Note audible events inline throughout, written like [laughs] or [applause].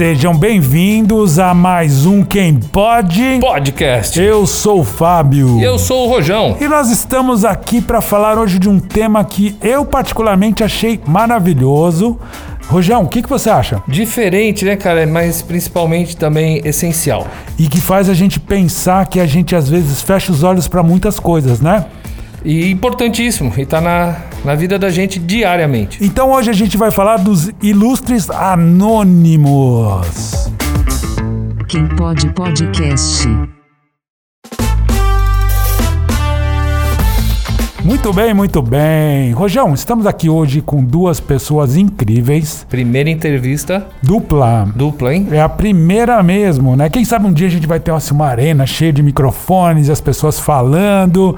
Sejam bem-vindos a mais um Quem Pode Podcast. Eu sou o Fábio. Eu sou o Rojão. E nós estamos aqui para falar hoje de um tema que eu particularmente achei maravilhoso. Rojão, o que, que você acha? Diferente, né, cara? Mas principalmente também essencial. E que faz a gente pensar que a gente às vezes fecha os olhos para muitas coisas, né? E importantíssimo, e tá na, na vida da gente diariamente. Então hoje a gente vai falar dos ilustres anônimos. Quem pode podcast. Muito bem, muito bem. Rojão, estamos aqui hoje com duas pessoas incríveis. Primeira entrevista Dupla. dupla, hein? É a primeira mesmo, né? Quem sabe um dia a gente vai ter assim, uma arena cheia de microfones e as pessoas falando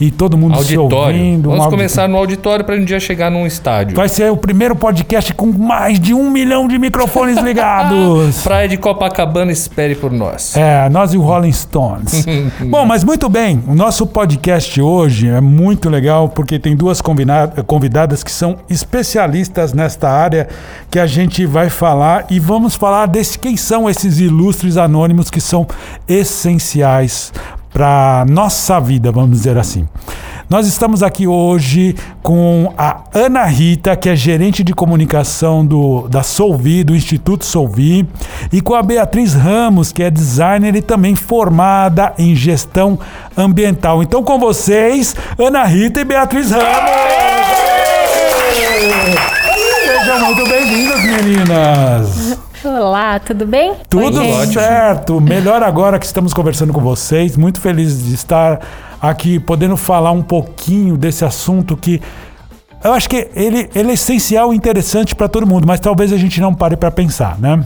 e todo mundo se Auditório. ouvindo. um Vamos audi- começar no auditório para um dia chegar num estádio. Vai ser o primeiro podcast com mais de um milhão de microfones [laughs] ligados. Praia de Copacabana, espere por nós. É, nós e o Rolling Stones. [laughs] Bom, mas muito bem, o nosso podcast hoje é muito legal porque tem duas convidadas que são especialistas nesta área que a gente vai falar e vamos falar desse quem são esses ilustres anônimos que são essenciais para nossa vida, vamos dizer assim. Nós estamos aqui hoje com a Ana Rita, que é gerente de comunicação do, da Solvi, do Instituto Solvi, e com a Beatriz Ramos, que é designer e também formada em gestão ambiental. Então, com vocês, Ana Rita e Beatriz Ramos! Sejam muito bem-vindas, meninas! Olá, tudo bem? Tudo Oi, certo. Melhor agora que estamos conversando com vocês. Muito feliz de estar aqui podendo falar um pouquinho desse assunto que eu acho que ele, ele é essencial e interessante para todo mundo, mas talvez a gente não pare para pensar, né?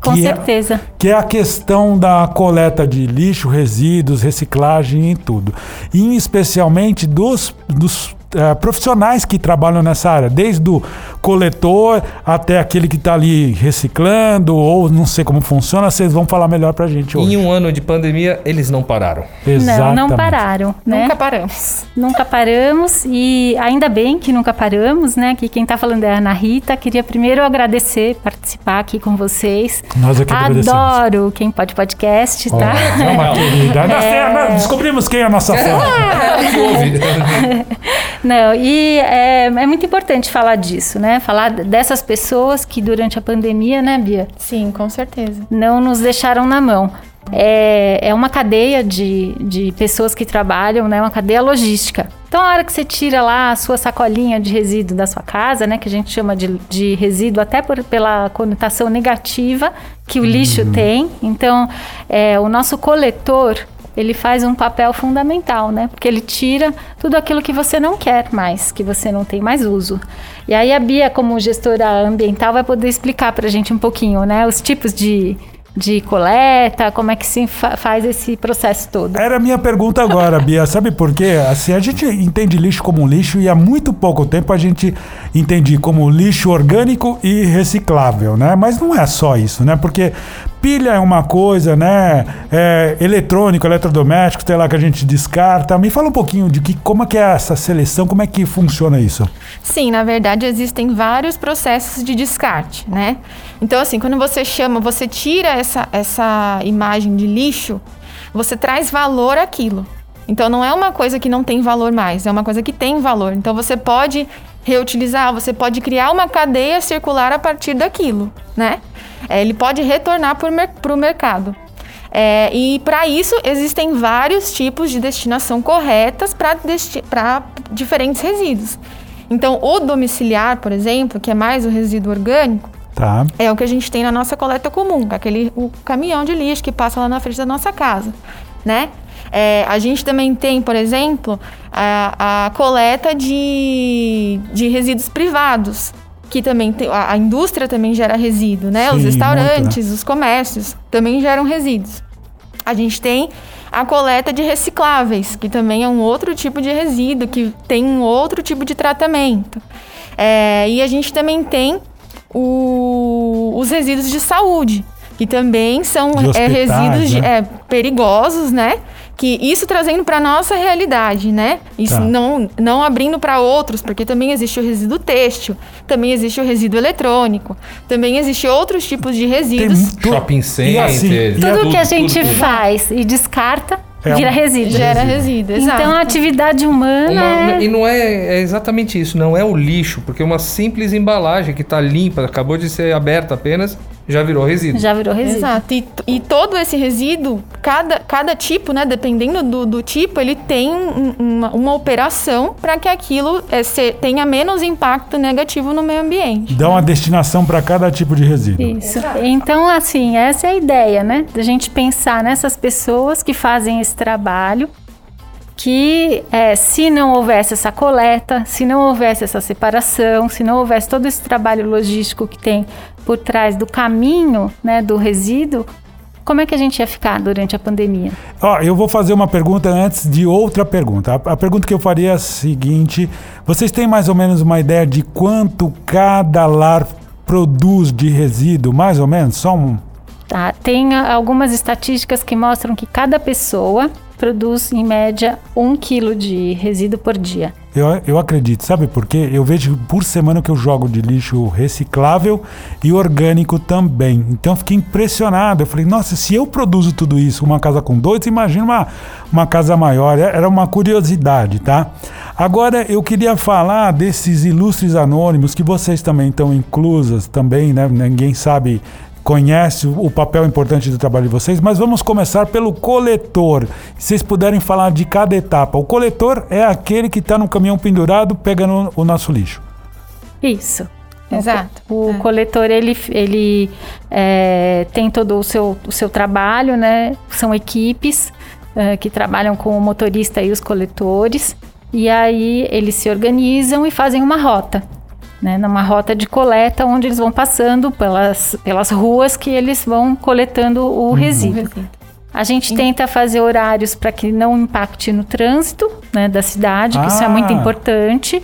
Com Que é- certeza. que é a questão da coleta de lixo, resíduos, reciclagem e tudo. E especialmente dos, dos eh, profissionais que trabalham nessa área, desde o coletor até aquele que está ali reciclando, ou não sei como funciona, vocês vão falar melhor pra gente hoje. Em um ano de pandemia, eles não pararam. Não, Exatamente. não pararam, né? Nunca paramos. Nunca paramos e ainda bem que nunca paramos, né? Que quem tá falando é a Ana Rita. Queria primeiro agradecer, participar aqui com vocês. Nós aqui agradecemos. Adoro quem pode podcast, tá? Olha, é uma [laughs] querida. Nós tem- Descobrimos quem é a nossa fã. [laughs] Não, e é, é muito importante falar disso, né? Falar dessas pessoas que durante a pandemia, né, Bia? Sim, com certeza. não nos deixaram na mão. É, é uma cadeia de, de pessoas que trabalham, né? Uma cadeia logística. Então, a hora que você tira lá a sua sacolinha de resíduo da sua casa, né? Que a gente chama de, de resíduo até por, pela conotação negativa que o lixo tem. Então, é, o nosso coletor, ele faz um papel fundamental, né? Porque ele tira tudo aquilo que você não quer mais, que você não tem mais uso. E aí a Bia, como gestora ambiental, vai poder explicar pra gente um pouquinho, né? Os tipos de, de coleta, como é que se fa- faz esse processo todo. Era a minha pergunta agora, Bia. Sabe por quê? Assim, a gente entende lixo como um lixo e há muito pouco tempo a gente entende como lixo orgânico e reciclável, né? Mas não é só isso, né? Porque pilha é uma coisa, né? É, eletrônico, eletrodoméstico, sei lá, que a gente descarta. Me fala um pouquinho de que, como é que é essa seleção, como é que funciona isso? Sim, na verdade existem vários processos de descarte, né? Então, assim, quando você chama, você tira essa, essa imagem de lixo, você traz valor àquilo. Então, não é uma coisa que não tem valor mais, é uma coisa que tem valor. Então, você pode reutilizar, você pode criar uma cadeia circular a partir daquilo, né? É, ele pode retornar para o mercado. É, e para isso existem vários tipos de destinação corretas para diferentes resíduos. Então, o domiciliar, por exemplo, que é mais o resíduo orgânico, Tá? é o que a gente tem na nossa coleta comum, é aquele o caminhão de lixo que passa lá na frente da nossa casa, né? É, a gente também tem, por exemplo, a, a coleta de, de resíduos privados, que também tem, a, a indústria também gera resíduo, né? Sim, os restaurantes, né? os comércios também geram resíduos. A gente tem a coleta de recicláveis, que também é um outro tipo de resíduo, que tem um outro tipo de tratamento. É, e a gente também tem o- os resíduos de saúde, que também são De é, resíduos de- né? é, perigosos, né? Que isso trazendo para nossa realidade, né? Isso Tá. não, não abrindo para outros, porque também existe o resíduo têxtil, também existe o resíduo eletrônico, também existe outros tipos de resíduos. tu- Shopping e center. assim, e Tudo que a gente tudo. faz e descarta É vira resíduo. Gera resíduo, exato. Então a atividade humana Uma- é... E não é, é exatamente isso, não é o lixo, porque uma simples embalagem que está limpa, acabou de ser aberta apenas, já virou resíduo. já virou resíduo. Exato. E, e todo esse resíduo, cada, cada tipo, né, dependendo do, do tipo, ele tem um- uma, uma operação para que aquilo é, se- tenha menos impacto negativo no meio ambiente. Dá uma destinação para cada tipo de resíduo. Isso. Então, assim, essa é a ideia, né? Da gente pensar nessas pessoas que fazem esse trabalho, que é, se não houvesse essa coleta, se não houvesse essa separação, se não houvesse todo esse trabalho logístico que tem por trás do caminho, né, do resíduo, como é que a gente ia ficar durante a pandemia? Ó, eu vou fazer uma pergunta antes de outra pergunta. A, a pergunta que eu faria é a seguinte: vocês têm mais ou menos uma ideia de quanto cada lar produz de resíduo? Mais ou menos? Só um. Tá? Tem ah, algumas estatísticas que mostram que cada pessoa produz, em média, um quilo de resíduo por dia. Eu, eu acredito, sabe por quê? Eu vejo por semana que eu jogo de lixo reciclável e orgânico também. Então fiquei impressionado. Eu falei, nossa, se eu produzo tudo isso, uma casa com dois, imagina uma, uma casa maior. É- Era uma curiosidade, tá? Agora eu queria falar desses ilustres anônimos que vocês também estão inclusas também, né? Ninguém sabe conhece o papel importante do trabalho de vocês, mas vamos começar pelo coletor. Se vocês puderem falar de cada etapa. O coletor é aquele que está no caminhão pendurado pegando o nosso lixo. Isso. Exato. O É. coletor ele, ele é, tem todo o seu, o seu trabalho, né? São equipes é, que trabalham com o motorista e os coletores. E aí eles se organizam e fazem uma rota, né? Numa rota de coleta onde eles vão passando pelas, pelas ruas que eles vão coletando o resíduo. A gente tenta fazer horários para que não impacte no trânsito né, da cidade, que isso é muito Ah. importante.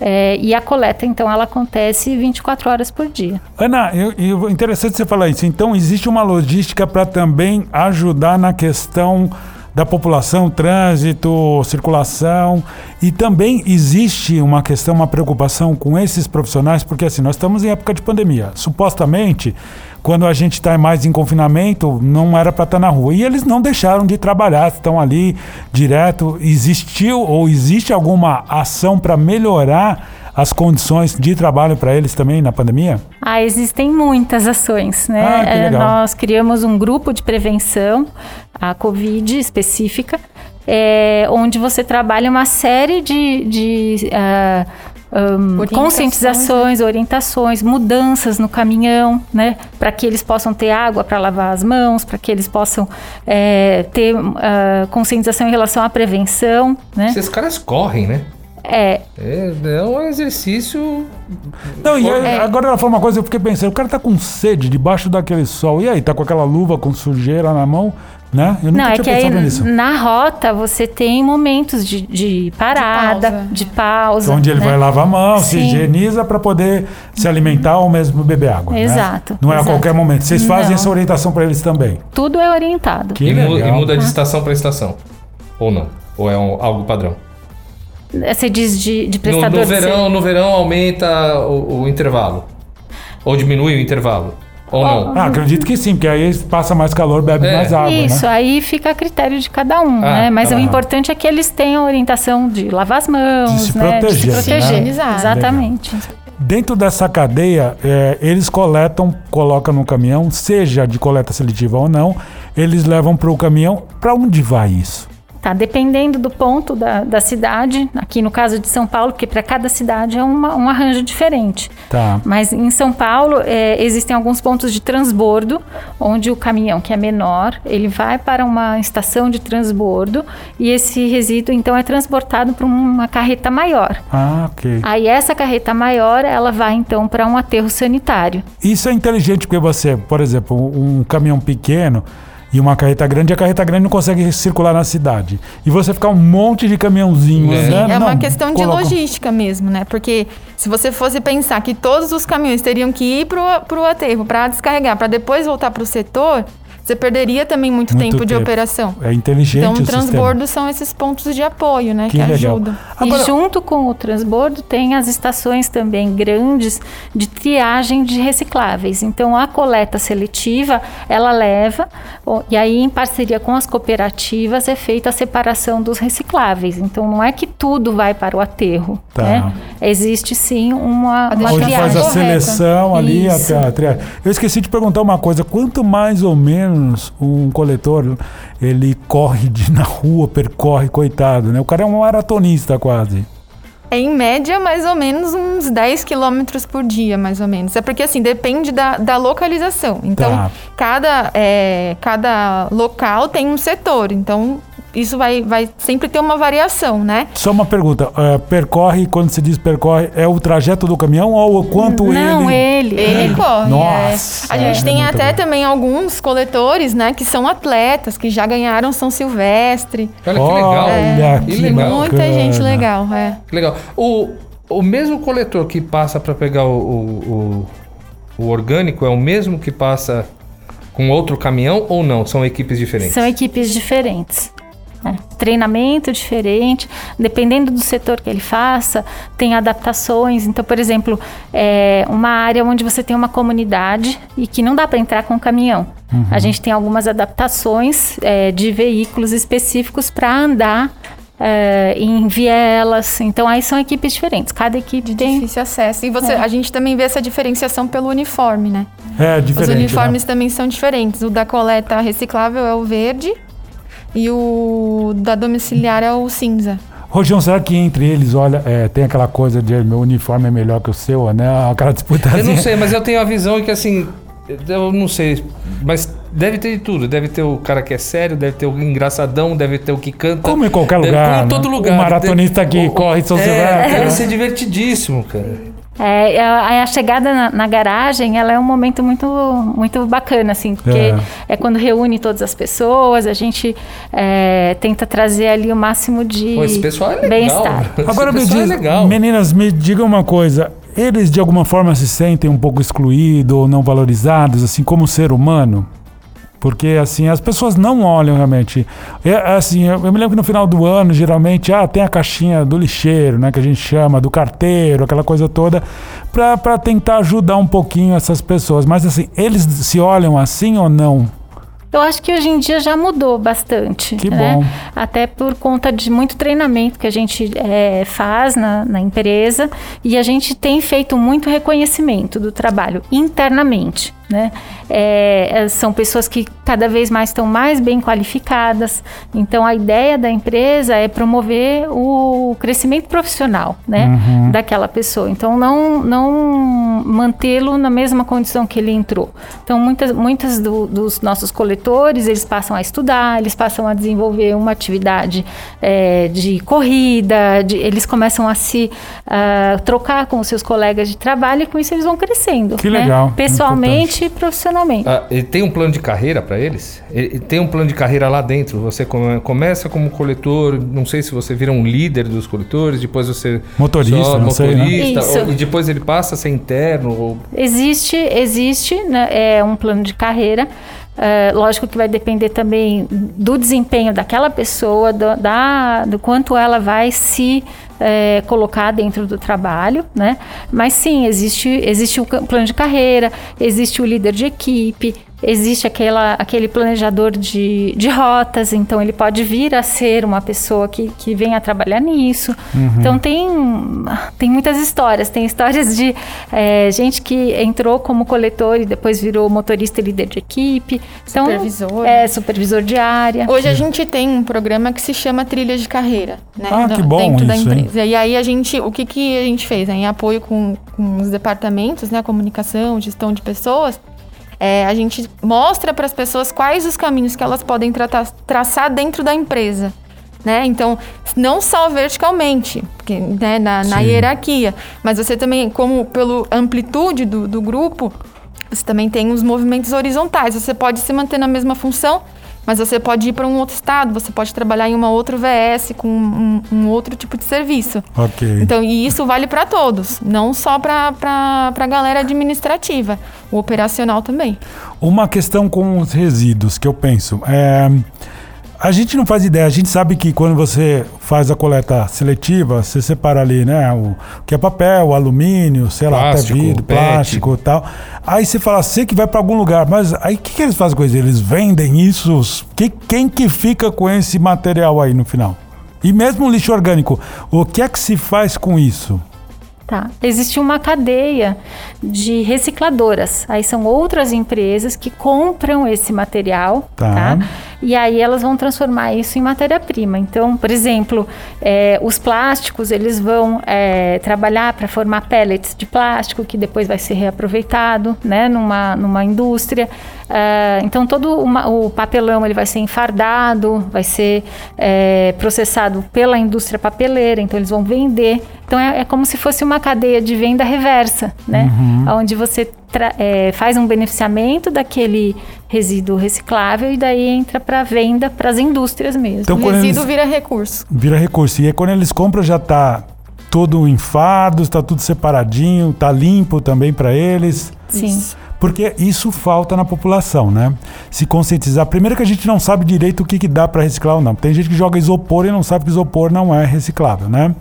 É, e a coleta, então, ela acontece 24 horas por dia. Ana, eu, eu- interessante você falar isso. Então, existe uma logística para também ajudar na questão da população, trânsito, circulação. E também existe uma questão, uma preocupação com esses profissionais, porque assim, nós estamos em época de pandemia. Supostamente, quando a gente está mais em confinamento, não era para estar na rua. E eles não deixaram de trabalhar, estão ali direto. Existiu ou existe alguma ação para melhorar as condições de trabalho para eles também na pandemia? Ah, existem muitas ações, né? Ah, que É, legal. nós criamos um grupo de prevenção, a Covid específica, é, onde você trabalha uma série de, de ah, ahn, Orientações, conscientizações, orientações, mudanças no caminhão, né? Para que eles possam ter água para lavar as mãos, para que eles possam é, ter ah, conscientização em relação à prevenção, né? Esses caras correm, né? É, É, é um exercício. Não, e aí, É. agora ela falou uma coisa, eu fiquei pensando, o cara tá com sede debaixo daquele sol. E aí, tá com aquela luva com sujeira na mão, né? Eu nunca Não, é tinha que aí pensado nisso. na rota você tem momentos de, de parada, pausa. de pausa. Onde ele né? vai lavar a mão, se Sim. higieniza para poder se alimentar ou mesmo beber água. né? Exato, Não é a exato. qualquer momento. Vocês fazem Não. essa orientação para eles também. Tudo é orientado. Que e, legal. e muda de estação para estação. Ou não? Ou é um- algo padrão? Você diz de, de No, prestador no de verão, no verão aumenta o, o intervalo. Ou diminui o intervalo. Ou não? Ah, acredito que sim, porque aí passa mais calor, bebe É. mais água, Isso, né? aí fica a critério de cada um, Ah, né? Mas tá o importante é que eles tenham orientação de lavar as mãos, De se né? de se proteger, proteger. né? Exatamente. Dentro dessa cadeia, é, eles coletam, colocam no caminhão, seja de coleta seletiva ou não, eles levam para o caminhão. Para onde vai isso? Tá, dependendo do ponto da, da cidade, aqui no caso de São Paulo, porque para cada cidade é uma- um arranjo diferente. Tá. Mas em São Paulo é, existem alguns pontos de transbordo, onde o caminhão que é menor, ele vai para uma estação de transbordo e esse resíduo então é transportado para uma carreta maior. Ah, ok. Aí essa carreta maior, ela vai então para um aterro sanitário. Isso é inteligente porque você, por exemplo, um caminhão pequeno e uma carreta grande, a carreta grande não consegue circular na cidade. E você ficar um monte de caminhãozinhos, É. né? É uma Não, questão de colocam- logística mesmo, né? Porque se você fosse pensar que todos os caminhões teriam que ir pro, pro aterro para descarregar, para depois voltar pro setor, você perderia também muito, Muito tempo de tempo. operação. É inteligente Então, o o sistema. transbordo são esses pontos de apoio, né? Que Que, ajudam. Agora- E junto com o transbordo tem as estações também grandes de triagem de recicláveis. Então a coleta seletiva ela leva e aí em parceria com as cooperativas é feita a separação dos recicláveis. Então não é que tudo vai para o aterro. Tá. né? Existe sim uma, A uma Onde triagem faz a correta. seleção ali Isso. até a triagem. Eu esqueci de perguntar uma coisa. Quanto mais ou menos um coletor ele corre de, [laughs] na rua, percorre, coitado, né? O cara é um maratonista quase. É em média mais ou menos uns 10 quilômetros por dia, mais ou menos. É porque assim, depende da, da localização. Então, Tá. cada, é, cada local tem um setor. Então, isso vai, vai sempre ter uma variação, né? Só uma pergunta. é, percorre, quando se diz percorre, é o trajeto do caminhão ou o quanto Não, ele... ele. Ele corre. Nossa, é. A gente é tem muito até bom. também alguns coletores, né, que são atletas, que já ganharam São Silvestre. Olha que legal. Olha Que que legal. Muita bacana. gente legal, é. Que legal. O, o mesmo coletor que passa para pegar o, o, o, o orgânico é o mesmo que passa com outro caminhão ou não? São equipes diferentes? São equipes diferentes. Né? Treinamento diferente, dependendo do setor que ele faça, tem adaptações. Então, por exemplo, é uma área onde você tem uma comunidade e que não dá para entrar com caminhão. A gente tem algumas adaptações é, de veículos específicos para andar é, em vielas. Então, aí são equipes diferentes. Cada equipe tem. Difícil acesso. E você, É. a gente também vê essa diferenciação pelo uniforme, né? É diferente. Os né? uniformes também são diferentes. O da coleta reciclável é o verde e o da domiciliar é o cinza. Rojão, será que entre eles, olha, é, tem aquela coisa de meu uniforme é melhor que o seu, né? [laughs] Aquela disputa Eu não sei, mas eu tenho a visão que assim. Eu não sei, mas deve ter de tudo. Deve ter o cara que é sério, deve ter o engraçadão, deve ter o que canta. Como em qualquer Deve- lugar, Como em né? todo O lugar. maratonista que O- o- corre São é, Silvestre, Deve né? ser divertidíssimo, cara. É, a, a chegada na, na garagem, ela é um momento muito, muito bacana, assim, porque É. é, quando reúne todas as pessoas, a gente é, tenta trazer ali o máximo de Pô, esse pessoal é legal. bem-estar. Esse Agora me diz, é legal. meninas, me digam uma coisa. Eles de alguma forma se sentem um pouco excluídos ou não valorizados, assim, como ser humano? Porque, assim, as pessoas não olham realmente. É, assim, eu, eu me lembro que no final do ano, geralmente, ah, tem a caixinha do lixeiro, né, que a gente chama, do carteiro, aquela coisa toda, para tentar ajudar um pouquinho essas pessoas. Mas, assim, eles se olham assim ou não? Eu acho que hoje em dia já mudou bastante. Que né? bom. Até por conta de muito treinamento que a gente é, faz na, na empresa e a gente tem feito muito reconhecimento do trabalho internamente. Né? É, é, são pessoas que cada vez mais estão mais bem qualificadas. Então a ideia da empresa é promover o crescimento profissional né? daquela pessoa. Então não, não mantê-lo na mesma condição que ele entrou. Então muitas, muitas do- dos nossos coletores eles passam a estudar, eles passam a desenvolver uma atividade é, de corrida, de- eles começam a se ah, trocar com os seus colegas de trabalho e com isso eles vão crescendo. Que né? legal, Pessoalmente e profissionalmente. Ah, e tem um plano de carreira para eles? Ele- Tem um plano de carreira lá dentro. Você come- começa como coletor, não sei se você vira um líder dos coletores, depois você Motorista, só não sei, né? motorista, ou- e depois ele passa a ser interno. Ou... Existe, existe né, é um plano de carreira. É, lógico que vai depender também do desempenho daquela pessoa, do, da, do quanto ela vai se é, colocar dentro do trabalho, né? Mas sim, existe, existe o plano de carreira, existe o líder de equipe, existe aquela, aquele planejador de, de rotas, então ele pode vir a ser uma pessoa que, que venha trabalhar nisso. Então tem, tem muitas histórias. Tem histórias de é, gente que entrou como coletor e depois virou motorista e líder de equipe. Então, Supervisor. É, supervisor de área. Hoje a gente tem um programa que se chama Trilha de Carreira, né? Ah, no- que bom Dentro da isso, hein? empresa. E aí a gente, o que, que a gente fez? né? Em apoio com, com os departamentos, né? Comunicação, gestão de pessoas, é, a gente mostra para as pessoas quais os caminhos que elas podem tratar- traçar dentro da empresa. Né? Então, não só verticalmente, porque, né, na, na hierarquia, mas você também, como pela amplitude do, do grupo, você também tem os movimentos horizontais. Você pode se manter na mesma função Mas você pode ir para um outro estado, você pode trabalhar em uma outra VS com um, um outro tipo de serviço. Ok. Então, e isso vale para todos, não só para a galera administrativa, o operacional também. Uma questão com os resíduos que eu penso. É, a gente não faz ideia, a gente sabe que quando você faz a coleta seletiva, você separa ali, né? O que é papel, alumínio, sei lá, até Plástico, vidro, PET. plástico e tal. Aí você fala, sei que vai para algum lugar, mas aí o que, que eles fazem com isso? Eles vendem isso? Que, quem que fica com esse material aí no final? E mesmo o lixo orgânico, o que é que se faz com isso? Tá. Existe uma cadeia de recicladoras. Aí são outras empresas que compram esse material, Tá. tá? E aí elas vão transformar isso em matéria-prima. Então, por exemplo, eh, os plásticos eles vão eh, trabalhar para formar pellets de plástico que depois vai ser reaproveitado, né, numa, numa indústria. Ah, então todo uma- o papelão ele vai ser enfardado, vai ser eh, processado pela indústria papeleira. Então eles vão vender. Então é, é como se fosse uma cadeia de venda reversa, né? Onde você eh, faz um beneficiamento daquele resíduo reciclável e daí entra para venda para as indústrias mesmo. Então, o resíduo eles- vira recurso. Vira recurso. E aí quando eles compram já tá todo em fardos, tá tudo separadinho, tá limpo também para eles. Sim. Porque isso falta na população, né? Se conscientizar. Primeiro que a gente não sabe direito o que, que dá para reciclar ou não. Tem gente que joga isopor e não sabe que isopor não é reciclável, né?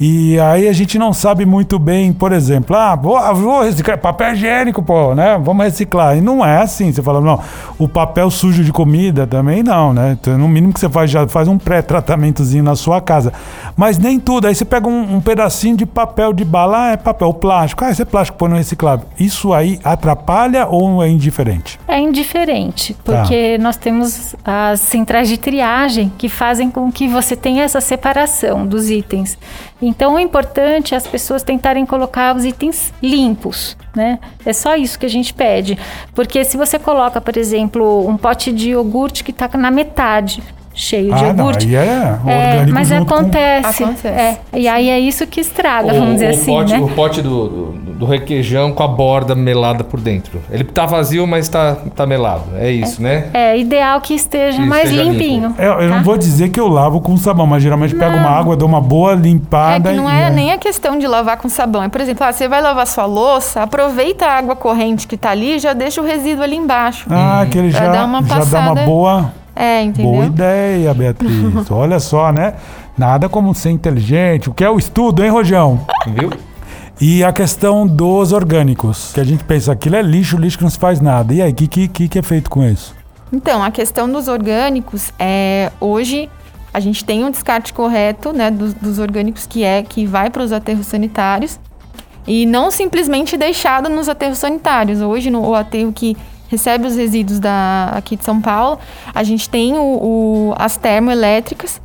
E aí a gente não sabe muito bem, por exemplo, ah, vou, vou reciclar papel higiênico, pô, né? Vamos reciclar. E não é assim. Você fala, não, o papel sujo de comida também não, né? Então, no mínimo que você faz, já faz um pré-tratamentozinho na sua casa. Mas nem tudo. Aí você pega um, um pedacinho de papel de bala, ah, é papel plástico. Ah, esse é plástico, põe no reciclável. Isso aí atrapalha ou é indiferente? É indiferente, Tá. porque nós temos as centrais de triagem que fazem com que você tenha essa separação dos itens. Então, o importante é as pessoas tentarem colocar os itens limpos, né? É só isso que a gente pede. Porque se você coloca, por exemplo, um pote de iogurte que está na metade cheio de ah, não, iogurte. aí é é, mas junto com- acontece. Acontece. É, e aí é isso que estraga, vamos dizer o assim, pote, né? o pote do, do, do requeijão com a borda melada por dentro. Ele tá vazio, mas tá, tá melado. É isso, né? É ideal que esteja Que mais esteja limpinho. É, eu não tá? vou dizer que eu lavo com sabão, mas geralmente pego uma água, dou uma boa É limpada. que não e é nem a questão de lavar com sabão. É, por exemplo, ah, você vai lavar sua louça, aproveita a água corrente que tá ali e já deixa o resíduo ali embaixo. Ah, que ele já, dar uma já dá uma passada. boa, É, entendeu? boa ideia, Beatriz. [laughs] Olha só, né? Nada como ser inteligente. O que é o estudo, hein, Rojão? Viu? E a questão dos orgânicos, que a gente pensa, aquilo é lixo, lixo que não se faz nada. E aí, o que, que, que é feito com isso? Então, a questão dos orgânicos é hoje a gente tem um descarte correto, né, dos, dos orgânicos que é que vai para os aterros sanitários e não simplesmente deixado nos aterros sanitários. Hoje no o aterro que recebe os resíduos da aqui de São Paulo, a gente tem o, o- as termoelétricas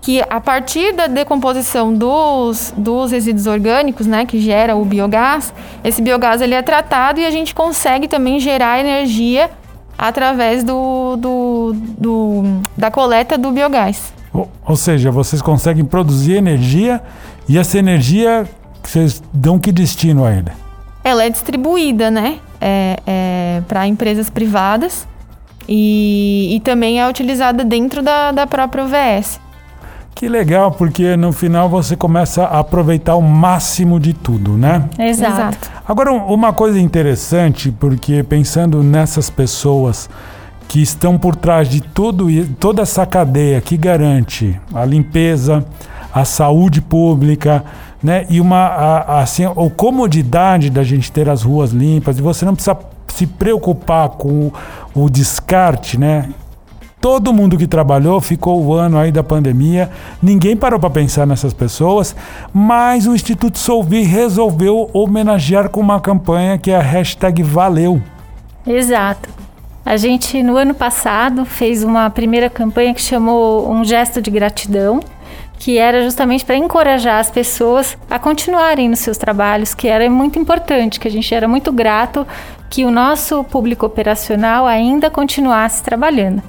que a partir da decomposição dos, dos resíduos orgânicos, né, que gera o biogás, esse biogás ele é tratado e a gente consegue também gerar energia através do, do, do- da coleta do biogás. Ou, ou seja, vocês conseguem produzir energia e essa energia, vocês dão que destino a ele? Ela é distribuída, né, é, para empresas privadas e, e também é utilizada dentro da, da própria UVS. Que legal, porque no final você começa a aproveitar o máximo de tudo, né? Exato. Agora, um- uma coisa interessante, porque pensando nessas pessoas que estão por trás de tudo, i- toda essa cadeia que garante a limpeza, a saúde pública, né? E uma a, a- assim, a comodidade da gente ter as ruas limpas, e você não precisa se preocupar com o, o descarte, né? Todo mundo que trabalhou ficou o ano aí da pandemia, ninguém parou para pensar nessas pessoas, mas o Instituto Solvi resolveu homenagear com uma campanha que é a hashtag Valeu. Exato. A gente, no ano passado, fez uma primeira campanha que chamou Um Gesto de Gratidão, que era justamente para encorajar as pessoas a continuarem nos seus trabalhos, que era muito importante, que a gente era muito grato que o nosso público operacional ainda continuasse trabalhando.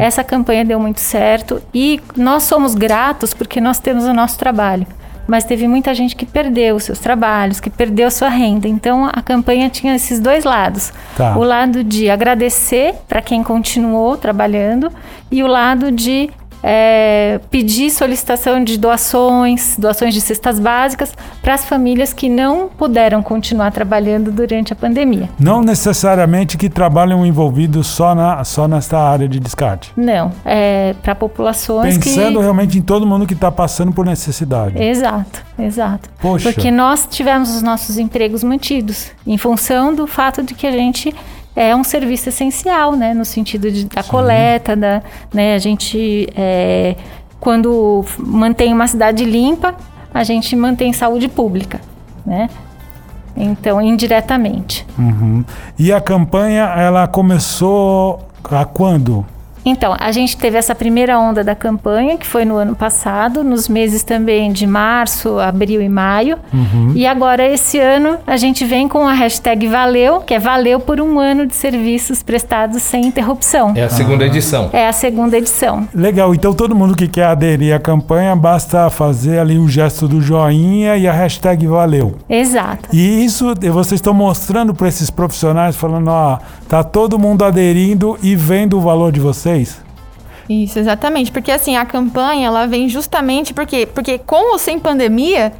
Essa campanha deu muito certo e nós somos gratos porque nós temos o nosso trabalho. mas teve muita gente que perdeu os seus trabalhos, que perdeu sua renda. Então a campanha tinha esses dois lados: Tá. o lado de agradecer para quem continuou trabalhando e o lado de é, pedir solicitação de doações, doações de cestas básicas para as famílias que não puderam continuar trabalhando durante a pandemia. Não necessariamente que trabalham envolvidos só, na, só nesta área de descarte. Não, é para populações Pensando que realmente em todo mundo que está passando por necessidade. Exato, exato. Poxa. Porque nós tivemos os nossos empregos mantidos em função do fato de que a gente é um serviço essencial, né? No sentido de, da coleta, da, né? A gente, é, quando mantém uma cidade limpa, a gente mantém saúde pública, né? Então, indiretamente. Uhum. E a campanha, ela começou a quando? Então, a gente teve essa primeira onda da campanha, que foi no ano passado, nos meses também de março, abril e maio. E agora, esse ano, a gente vem com a hashtag Valeu, que é Valeu por um ano de serviços prestados sem interrupção. É a segunda edição. É a segunda edição. Legal, então todo mundo que quer aderir à campanha, basta fazer ali o gesto do joinha e a hashtag valeu. Exato. E isso vocês estão mostrando para esses profissionais, falando, ó, tá todo mundo aderindo e vendo o valor de vocês? Isso, exatamente. Porque assim, a campanha, ela vem justamente porque, porque com ou sem pandemia,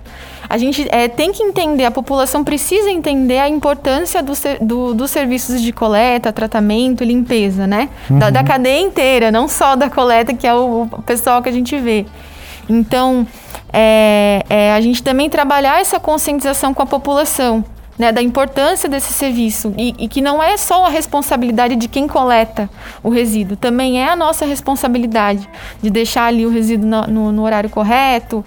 a gente é, tem que entender, a população precisa entender a importância do, do- dos serviços de coleta, tratamento e limpeza, né? Da, da cadeia inteira, não só da coleta, que é o, o pessoal que a gente vê. Então, é, é, a gente também trabalhar essa conscientização com a população, né, da importância desse serviço e, e que não é só a responsabilidade de quem coleta o resíduo, também é a nossa responsabilidade de deixar ali o resíduo no, no- no horário correto,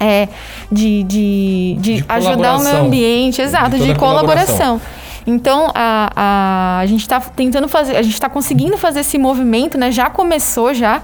é, de, de, de De ajudar o meio ambiente, exato, de a colaboração. colaboração. Então, a, a, a gente está tentando fazer, a gente está conseguindo fazer esse movimento, né? Já começou já.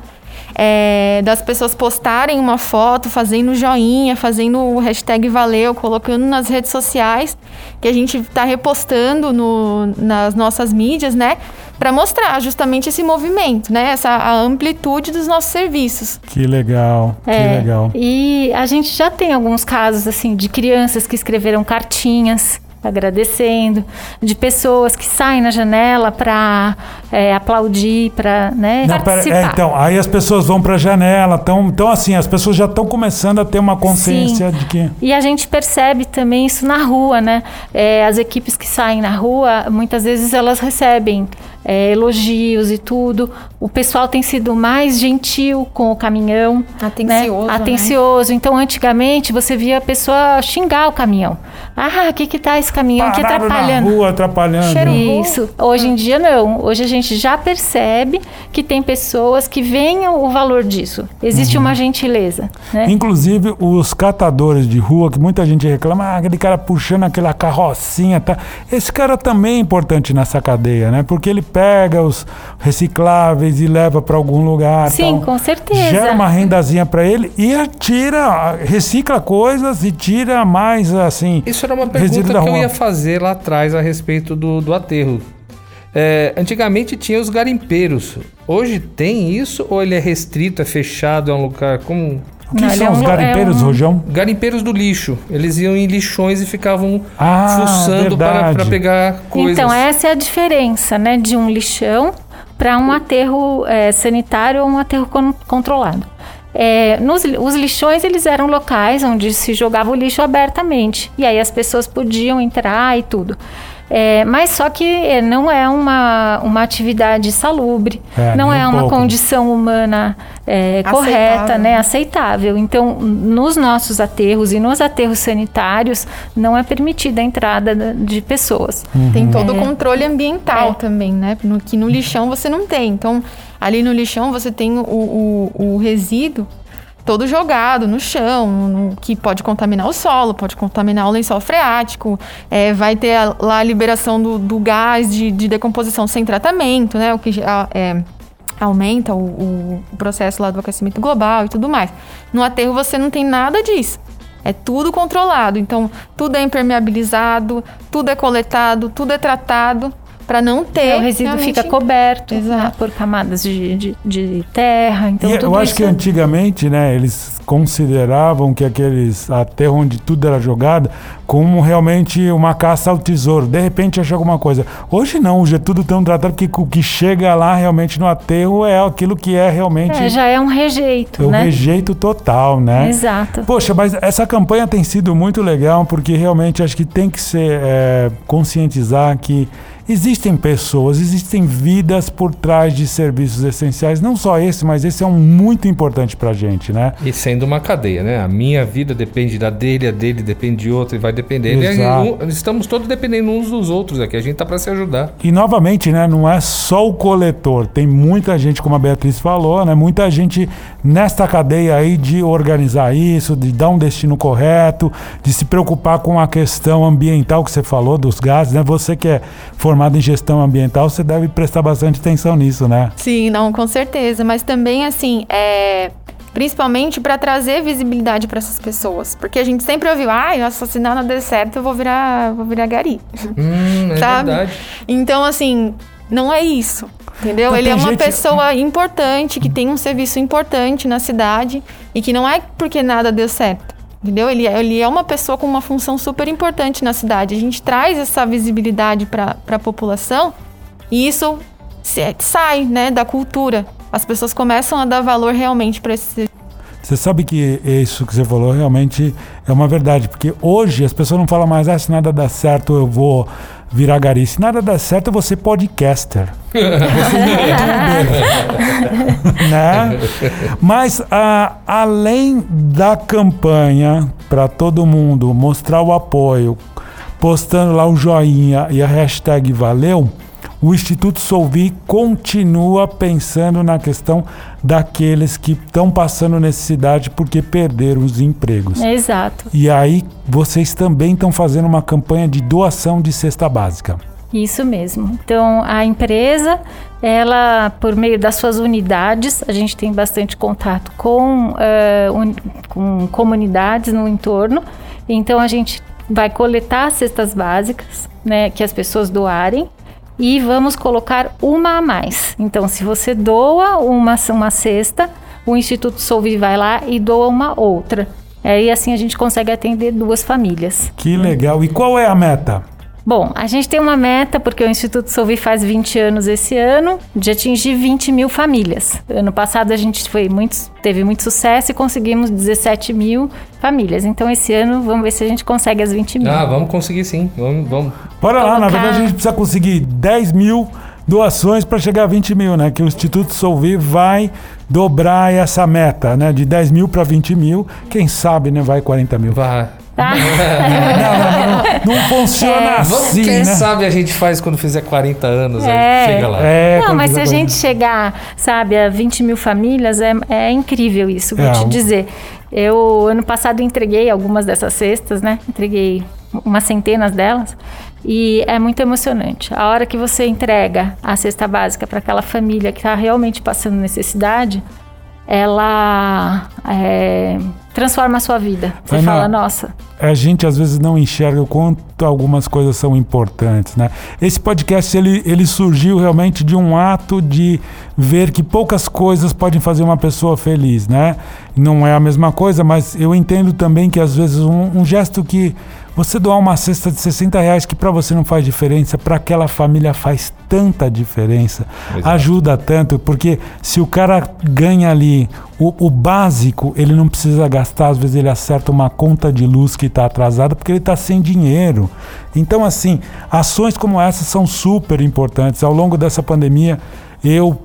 É, das pessoas postarem uma foto, fazendo joinha, fazendo o hashtag valeu, colocando nas redes sociais, que a gente está repostando no, nas nossas mídias, né? Para mostrar justamente esse movimento, né? Essa a amplitude dos nossos serviços. Que legal, que É, legal. E a gente já tem alguns casos assim de crianças que escreveram cartinhas agradecendo, de pessoas que saem na janela para aplaudir, para né, Não, pera, participar. é, então, aí as pessoas vão para a janela, tão, então assim, as pessoas já estão começando a ter uma consciência de que... E a gente percebe também isso na rua, né? É, as equipes que saem na rua, muitas vezes elas recebem é, elogios e tudo. O pessoal tem sido mais gentil com o caminhão. Atencioso, Né? né? Atencioso. Então, antigamente, você via a pessoa xingar o caminhão. Ah, o que que tá esse caminhão aqui Pararam na atrapalhando? rua, atrapalhando. Cheiro- Isso. Hoje em dia não. Hoje a gente já percebe que tem pessoas que veem o valor disso. Existe Uhum. uma gentileza, né? Inclusive os catadores de rua, que muita gente reclama, ah, aquele cara puxando aquela carrocinha, tá? Esse cara também é importante nessa cadeia, né? Porque ele pega os recicláveis e leva para algum lugar. Sim, tal. com certeza. Gera uma rendazinha para ele e tira, recicla coisas e tira mais assim. Isso era uma pergunta da que eu rua. Ia fazer lá atrás a respeito do, do aterro. É, antigamente tinha os garimpeiros. Hoje tem isso ou ele é restrito, é fechado, é um lugar como O que Não, são é os um- garimpeiros, é um- Rojão? garimpeiros do lixo. Eles iam em lixões e ficavam Ah, fuçando para, para pegar coisas. Então, essa é a diferença, né, de um lixão para um aterro é, sanitário ou um aterro con- controlado. É, nos, os lixões, eles eram locais onde se jogava o lixo abertamente. E aí as pessoas podiam entrar e tudo. É, mas só que é, não é uma, uma atividade salubre, É, não é um uma pouco. condição humana é, correta, né, aceitável. Então, nos nossos aterros e nos aterros sanitários, não é permitida a entrada da- de pessoas. Tem todo o controle ambiental É. também, né? No, que no lixão você não tem. Então, ali no lixão você tem o, o, o resíduo todo jogado no chão, no- que pode contaminar o solo, pode contaminar o lençol freático, é, vai ter a- lá a liberação do, do gás de, de decomposição sem tratamento, né? O que já, é, aumenta o- o processo lá do aquecimento global e tudo mais. No aterro você não tem nada disso. É tudo controlado. Então, tudo é impermeabilizado, tudo é coletado, tudo é tratado Pra não ter. o resíduo realmente- fica coberto né, por camadas de, de, de terra. Então, E tudo eu acho isso que antigamente, né, eles consideravam que aqueles aterros onde tudo era jogado como realmente uma caça ao tesouro. De repente achar alguma coisa. Hoje não, hoje é tudo tão tratado que o que chega lá realmente no aterro é aquilo que é realmente é, já é um rejeito, é o né? rejeito total, né? Exato. Poxa, mas essa campanha tem sido muito legal porque realmente acho que tem que ser é, conscientizar que existem pessoas, existem vidas por trás de serviços essenciais. Não só esse, mas esse é um muito importante pra gente, né? E sendo uma cadeia, né? A minha vida depende da dele, a dele depende de outro e vai. E aí, um- estamos todos dependendo uns dos outros aqui. A gente tá para se ajudar. E novamente, né, não é só o coletor, tem muita gente, como a Beatriz falou, né, muita gente nesta cadeia aí de organizar isso, de dar um destino correto, de se preocupar com a questão ambiental que você falou dos gases, né? Você que é formado em gestão ambiental, você deve prestar bastante atenção nisso, né? Sim, não, com certeza. Mas também, assim, é. Principalmente para trazer visibilidade para essas pessoas. Porque a gente sempre ouviu, ah, se assassinar não der certo, eu vou virar, vou virar gari. Hum, é [laughs] Sabe? verdade. Então, assim, não é isso. Entendeu? Mas Ele é uma gente- pessoa importante, que tem um serviço importante na cidade e que não é porque nada deu certo. Entendeu? Ele, é- ele é uma pessoa com uma função super importante na cidade. A gente traz essa visibilidade para a população e isso sai né, da cultura. As pessoas começam a dar valor realmente para esse Você sabe que isso que você falou realmente é uma verdade, porque hoje as pessoas não falam mais, ah, se nada dá certo eu vou virar gari. Se nada dá certo eu vou ser podcaster. [laughs] né? Mas ah, além da campanha para todo mundo mostrar o apoio, postando lá o joinha e a hashtag valeu, o Instituto Solvi continua pensando na questão daqueles que estão passando necessidade porque perderam os empregos. Exato. E aí vocês também estão fazendo uma campanha de doação de cesta básica. Isso mesmo. Então, a empresa, ela, por meio das suas unidades, a gente tem bastante contato com, eh, uni- com comunidades no entorno. Então, a gente vai coletar cestas básicas, né, que as pessoas doarem. E vamos colocar uma a mais. Então, se você doa uma, uma cesta, o Instituto Solvi vai lá e doa uma outra. Aí assim a gente consegue atender duas famílias. Que legal. E qual é a meta? Bom, a gente tem uma meta, porque o Instituto Solvi faz 20 anos esse ano, de atingir 20 mil famílias. Ano passado a gente foi muito, teve muito sucesso e conseguimos 17 mil famílias. Então esse ano vamos ver se a gente consegue as 20 mil. Ah, vamos conseguir sim. Vamos, vamos. Bora lá, na Colocar- verdade a gente precisa conseguir 10 mil doações para chegar a 20 mil, né? Que o Instituto Solvi vai dobrar essa meta, né? De 10 mil para 20 mil. Quem sabe, né? Vai 40 mil. Vá. Tá? Não funciona Vamos, assim, quem né? sabe a gente faz quando fizer 40 anos. É. Aí chega lá. É, Não, mas se a 40. gente chegar, sabe, a 20 mil famílias, é, é incrível isso, vou É, te dizer. Eu, ano passado, entreguei algumas dessas cestas, né? Entreguei umas centenas delas. E é muito emocionante. A hora que você entrega a cesta básica para aquela família que está realmente passando necessidade, ela é, transforma a sua vida. Você Ana, fala, nossa, a gente às vezes não enxerga o quanto algumas coisas são importantes, né? Esse podcast ele, ele surgiu realmente de um ato de ver que poucas coisas podem fazer uma pessoa feliz, né? Não é a mesma coisa, mas eu entendo também que às vezes um, um gesto que você doar uma cesta de 60 reais que para você não faz diferença, para aquela família faz tanta diferença, Exato. ajuda tanto, porque se o cara ganha ali o, o básico, ele não precisa gastar, às vezes ele acerta uma conta de luz que está atrasada porque ele está sem dinheiro. Então, assim, ações como essa são super importantes. Ao longo dessa pandemia, eu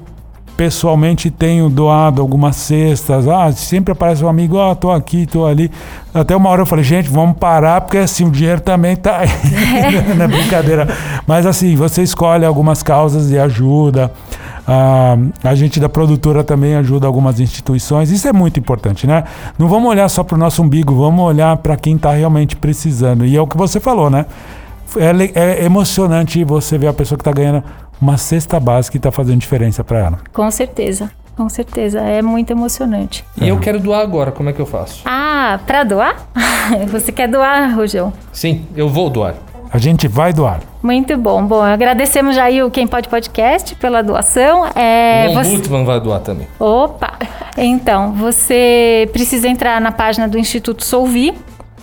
pessoalmente tenho doado algumas cestas. Ah, sempre aparece um amigo, ah, tô aqui, tô ali. Até uma hora eu falei, gente, vamos parar, porque assim, o dinheiro também tá aí. [laughs] É brincadeira. Mas assim, você escolhe algumas causas e ajuda. Ah, a gente da produtora também ajuda algumas instituições. Isso é muito importante, né? Não vamos olhar só para o nosso umbigo, vamos olhar para quem está realmente precisando. E é o que você falou, né? É, é emocionante você ver a pessoa que está ganhando uma cesta básica e está fazendo diferença para ela. com certeza. Com certeza, é muito emocionante. E eu quero doar agora, como é que eu faço? Ah, para doar? [laughs] Você quer doar, Rogel? Sim, eu vou doar. A gente vai doar. Muito bom. Bom, agradecemos já aí o Quem Pode Podcast pela doação. É, o você- vai doar também. Opa! Então, você precisa entrar na página do Instituto Solvi,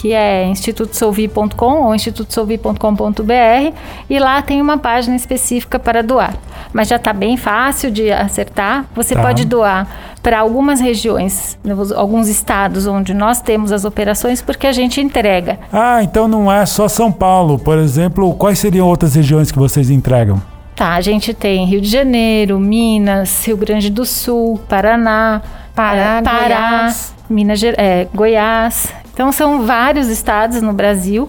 que é institutosolvi.com ou institutosolvi.com.br e lá tem uma página específica para doar. Mas já está bem fácil de acertar. Você Tá. pode doar para algumas regiões, nos- alguns estados onde nós temos as operações, porque a gente entrega. Ah, então não é só São Paulo. Por exemplo, quais seriam outras regiões que vocês entregam? Tá, a gente tem Rio de Janeiro, Minas, Rio Grande do Sul, Paraná, Pará, Pará, Goiás. Minas eh, Goiás. Então são vários estados no Brasil.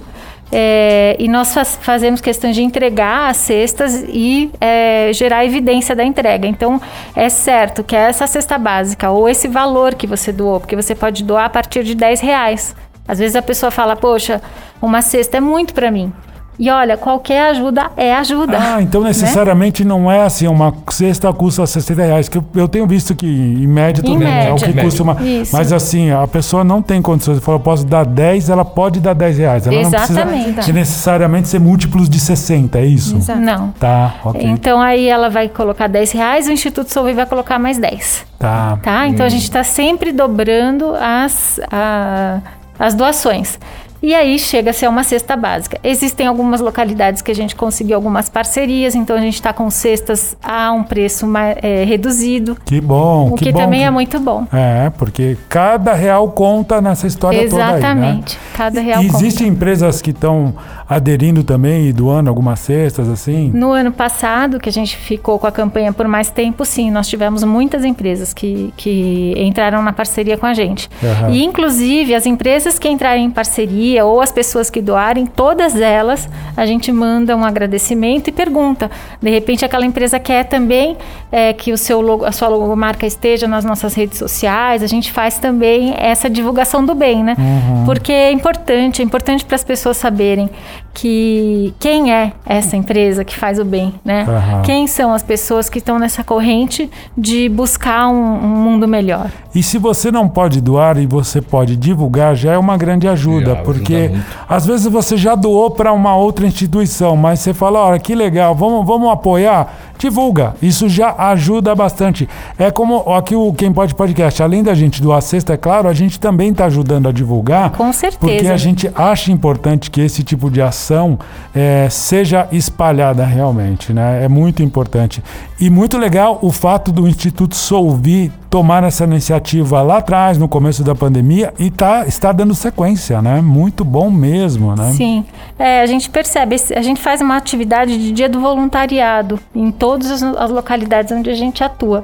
eh, e nós faz- fazemos questão de entregar as cestas e eh, gerar evidência da entrega. Então, é certo que essa cesta básica ou esse valor que você doou, porque você pode doar a partir de 10 reais. Às vezes a pessoa fala, poxa, uma cesta é muito para mim. E olha, qualquer ajuda é ajuda. Ah, então né? necessariamente não é assim, uma cesta custa 60 reais. Que eu, eu tenho visto que em média Em bem, é o que custa uma. Isso. Mas assim, a pessoa não tem condições. Se eu posso dar 10, ela pode dar 10 reais. Ela não Exatamente. precisa de necessariamente ser múltiplos de 60, é isso? Exato. Não. Tá, ok. Então aí ela vai colocar 10 reais, o Instituto Solvi vai colocar mais 10. Tá. Tá? Então a gente está sempre dobrando as, a- as doações. E aí chega a ser uma cesta básica. Existem algumas localidades que a gente conseguiu algumas parcerias, então a gente está com cestas a um preço mais, é, reduzido, Que bom, o que, que, bom. também que- é muito bom. É, porque cada real conta nessa história toda aí, né? Exatamente. Cada real E conta. existem empresas que estão aderindo também e doando algumas cestas, assim? No ano passado, que a gente ficou com a campanha por mais tempo, sim, nós tivemos muitas empresas que, que entraram na parceria com a gente. Aham. E, inclusive, as empresas que entrarem em parceria ou as pessoas que doarem, todas elas, a gente manda um agradecimento e pergunta. De repente, aquela empresa quer também é, que o seu logo, a sua logomarca esteja nas nossas redes sociais. A gente faz também essa divulgação do bem, né? Uhum. Porque é importante, é importante para as pessoas saberem que quem é essa empresa que faz o bem, né? Aham. Quem são as pessoas que estão nessa corrente de buscar um, um mundo melhor? E se você não pode doar e você pode divulgar, já é uma grande ajuda, Já, porque às vezes você já doou para uma outra instituição, mas você fala, olha, que legal, vamos, vamos apoiar, divulga. Isso já ajuda bastante. É como aqui o Quem Pode Podcast, além da gente doar a é claro, a gente também está ajudando a divulgar. Com certeza. Porque a gente acha importante que esse tipo de ação eh, seja espalhada realmente, né? É muito importante. E muito legal o fato do Instituto Solvi tomar essa iniciativa lá atrás, no começo da pandemia, e tá, está dando sequência, né? Muito bom mesmo, né? Sim, É, a gente percebe, a gente faz uma atividade de dia do voluntariado em todas as, localidades onde a gente atua.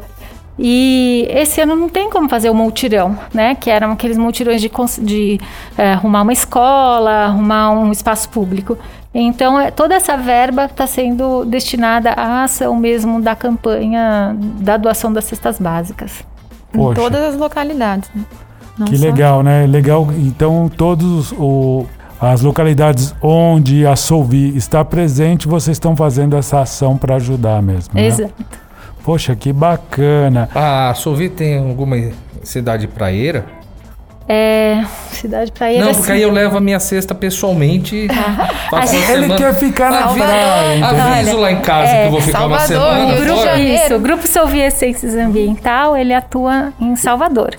E esse ano não tem como fazer o multirão, né? Que eram aqueles multirões de, de é, arrumar uma escola, arrumar um espaço público. Então, é, toda essa verba está sendo destinada à ação mesmo da campanha da doação das cestas básicas. Em Poxa. todas as localidades. Né? Não Que só- legal, né? Legal. Então, todos o, as localidades onde a Solvi está presente, vocês estão fazendo essa ação para ajudar mesmo. né? Exato. Poxa, que bacana. A Sovi tem alguma cidade praieira? É, cidade praia. Não, porque aí eu levo a minha cesta pessoalmente e [laughs] faço uma Ele semana. quer ficar na praia, entendeu? Aviso lá em casa É, que eu vou ficar uma Salvador, semana Rio de fora. Janeiro. Isso, o Grupo Solvi Essências Ambiental, ele atua em Salvador.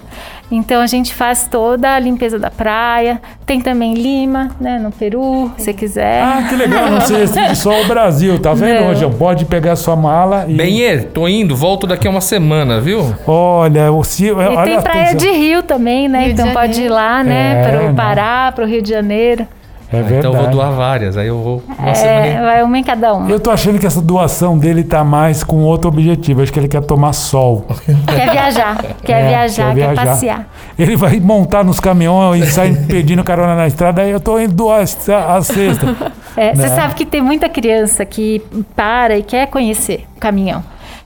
Então a gente faz toda a limpeza da praia, tem também Lima, né, no Peru, se quiser. Ah, que legal, não se restringe só o Brasil, tá vendo, Não. Rogério? Pode pegar sua mala e. Benê, tô indo, volto daqui a uma semana, viu? Olha, o se, e olha tem praia atenção. de Rio também, né? Rio então pode ir lá, né, É, para né? o Pará, para o Rio de Janeiro. É Ah, verdade. então eu vou doar várias, aí eu vou uma É, semana. vai uma em cada uma. Eu tô achando que essa doação dele tá mais com outro objetivo. Acho que ele quer tomar sol. [laughs] Quer viajar, quer É, viajar, quer, passear. Ele vai montar nos caminhões e sair [laughs] pedindo carona na estrada. Aí eu tô indo doar a cesta. É, Você Né? sabe que tem muita criança que para e quer conhecer o caminhão.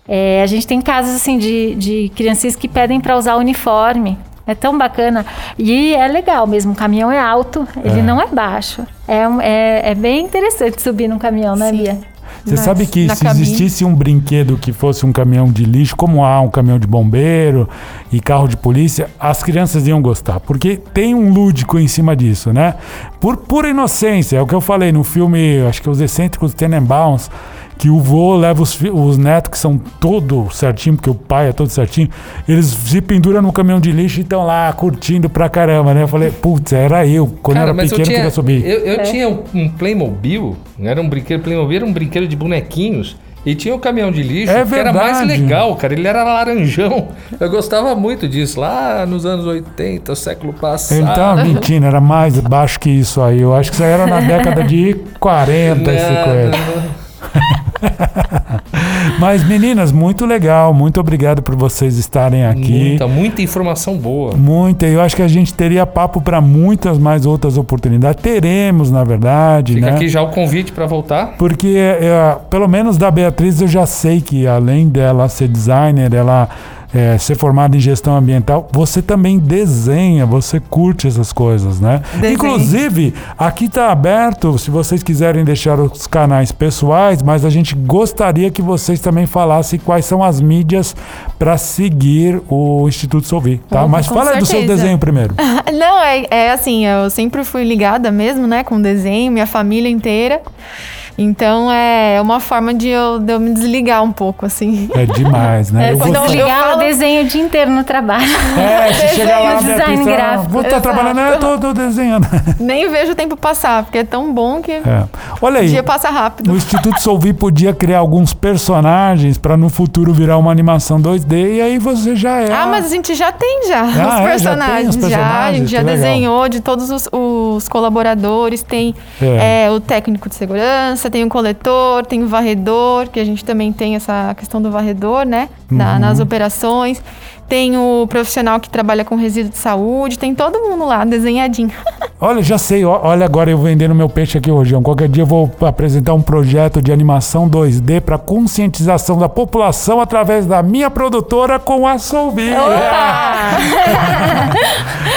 É, a gente tem casos assim de, de criancinhas que pedem para usar uniforme. É tão bacana. E é legal mesmo. O caminhão é alto, ele É. não é baixo. É, é, é bem interessante subir num caminhão, né, Bia? Você sabe que se cabine. existisse um brinquedo que fosse um caminhão de lixo, como há um caminhão de bombeiro e carro de polícia, as crianças iam gostar. Porque tem um lúdico em cima disso, né? Por pura inocência. É o que eu falei no filme, acho que Os Excêntricos Tenenbaums, que o vô leva os, os netos, que são todo certinho, porque o pai é todo certinho, eles se penduram no caminhão de lixo e estão lá curtindo pra caramba, né? Eu falei, putz, era eu. Quando eu Cara, era pequeno, eu tinha, queria subir. eu, eu É. tinha um, um Playmobil, não era um brinquedo Playmobil, era um brinquedo de bonequinhos. E tinha o caminhão de lixo, É que era mais legal, cara. Ele era laranjão. Eu gostava muito disso, lá nos anos 80, século passado. Ele tava mentindo, era mais baixo que isso aí. Eu acho que isso aí era na década de 40 e 50. [laughs] Mas, meninas, muito legal. Muito obrigado por vocês estarem aqui. Muita, muita informação boa. Muita. Eu acho que a gente teria papo para muitas mais outras oportunidades. Teremos, na verdade, Fica né? aqui já o convite para voltar. Porque, é, pelo menos da Beatriz, eu já sei que além dela ser designer, ela é, ser formada em gestão ambiental, você também desenha, você curte essas coisas, né? Desenho. Inclusive, aqui está aberto, se vocês quiserem deixar os canais pessoais, mas a gente gostaria que vocês também falassem quais são as mídias para seguir o Instituto Solvi, tá? Com- mas com fala aí do seu certeza. desenho primeiro. [laughs] Não, é, é assim, eu sempre fui ligada mesmo, né, com desenho, minha família inteira. Então é uma forma de eu, de eu me desligar um pouco, assim. É demais, né? [laughs] É, Eu vou- Então, eu desligar, eu falo- desenho o dia inteiro no trabalho. É, se [laughs] chegar lá, design tá, gráfico. vou estar Exato. trabalhando, é, tô, tô desenhando. [laughs] Nem vejo o tempo passar, porque é tão bom que É. Olha o aí, dia passa rápido. o Instituto Solvi podia criar alguns personagens para no futuro virar uma animação 2D e aí você já é. Ah, mas a gente já tem já Ah, os é? Já tem personagens. os Já, a personagens? gente já desenhou de todos os, os colaboradores. Tem É. é, o técnico de segurança, tem o coletor, tem o varredor, que a gente também tem essa questão do varredor, né? na- Uhum. nas operações informações tem o profissional que trabalha com resíduo de saúde, tem todo mundo lá desenhadinho. [laughs] Olha, já sei, olha agora eu vendendo meu peixe aqui, Rojão. Qualquer dia eu vou apresentar um projeto de animação 2D para conscientização da população através da minha produtora com a Solvi. [laughs]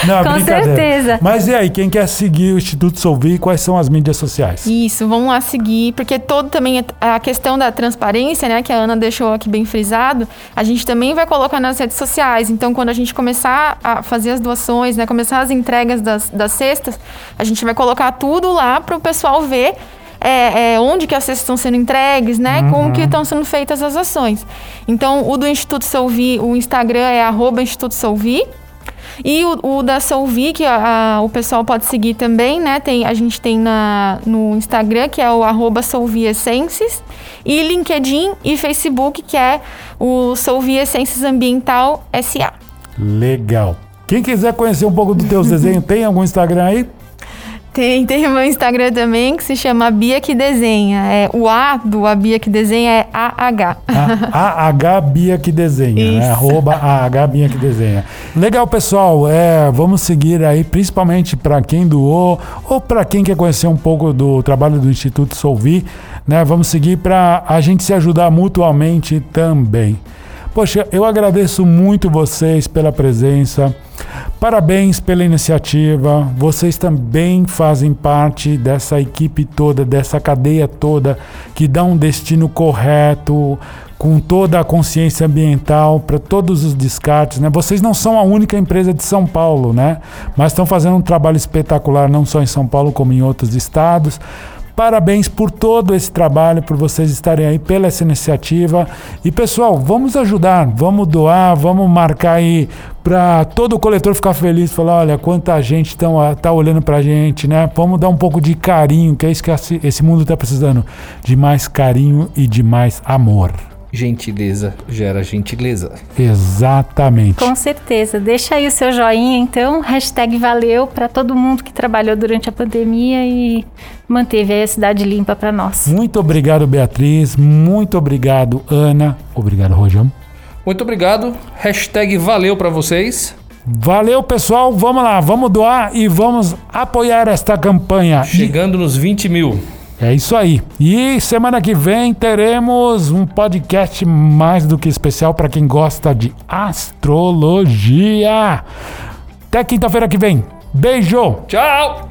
Não, Com certeza. Mas e aí, quem quer seguir o Instituto Solvi, quais são as mídias sociais? Isso, vamos lá seguir, porque todo também a questão da transparência, né, que a Ana deixou aqui bem frisado, a gente também vai colocar nas redes sociais. Então, quando a gente começar a fazer as doações, né, começar as entregas das, das cestas, a gente vai colocar tudo lá para o pessoal ver. é, é, onde que as cestas estão sendo entregues, né? Como que estão sendo feitas as ações. Então, o do Instituto Solvi, o Instagram é arroba Instituto Solvi. E o, o da Solvi, que a- a- o pessoal pode seguir também, né? Tem, a gente tem na, no Instagram, que é o arroba Solvi Essences. E LinkedIn e Facebook, que é o Solvi Essences Ambiental SA. Legal. Quem quiser conhecer um pouco dos teus [laughs] desenhos, tem algum Instagram aí? Tem, tem o meu Instagram também, que se chama Bia que Desenha. É, o A do A Bia que Desenha é AH. A AH Bia que desenha, né? Isso. Arroba AH Bia que desenha. Legal, pessoal. É, vamos seguir aí, principalmente para quem doou ou para quem quer conhecer um pouco do trabalho do Instituto Solvi, né? Vamos seguir para a gente se ajudar mutuamente também. Poxa, eu agradeço muito vocês pela presença. Parabéns pela iniciativa. Vocês também fazem parte dessa equipe toda, dessa cadeia toda que dá um destino correto, com toda a consciência ambiental para todos os descartes, né? Vocês não são a única empresa de São Paulo, né? Mas estão fazendo um trabalho espetacular não só em São Paulo como em outros estados. Parabéns por todo esse trabalho, por vocês estarem aí pela essa iniciativa. E pessoal, vamos ajudar, vamos doar, vamos marcar aí para todo coletor ficar feliz, falar, olha, quanta gente tão, ah, tá olhando pra gente, né? Vamos dar um pouco de carinho, que é isso que esse- mundo tá precisando, de mais carinho e de mais amor. Gentileza gera gentileza. Exatamente. Com certeza. Deixa aí o seu joinha, então. Hashtag valeu para todo mundo que trabalhou durante a pandemia e manteve aí a cidade limpa para nós. Muito obrigado, Beatriz. Muito obrigado, Ana. Obrigado, Rojão. Muito obrigado. Hashtag valeu pra vocês. Valeu, pessoal. Vamos lá, vamos doar e vamos apoiar esta campanha. E- Chegando nos 20 mil. É isso aí. E semana que vem teremos um podcast mais do que especial para quem gosta de astrologia. Até quinta-feira que vem. Beijo! Tchau!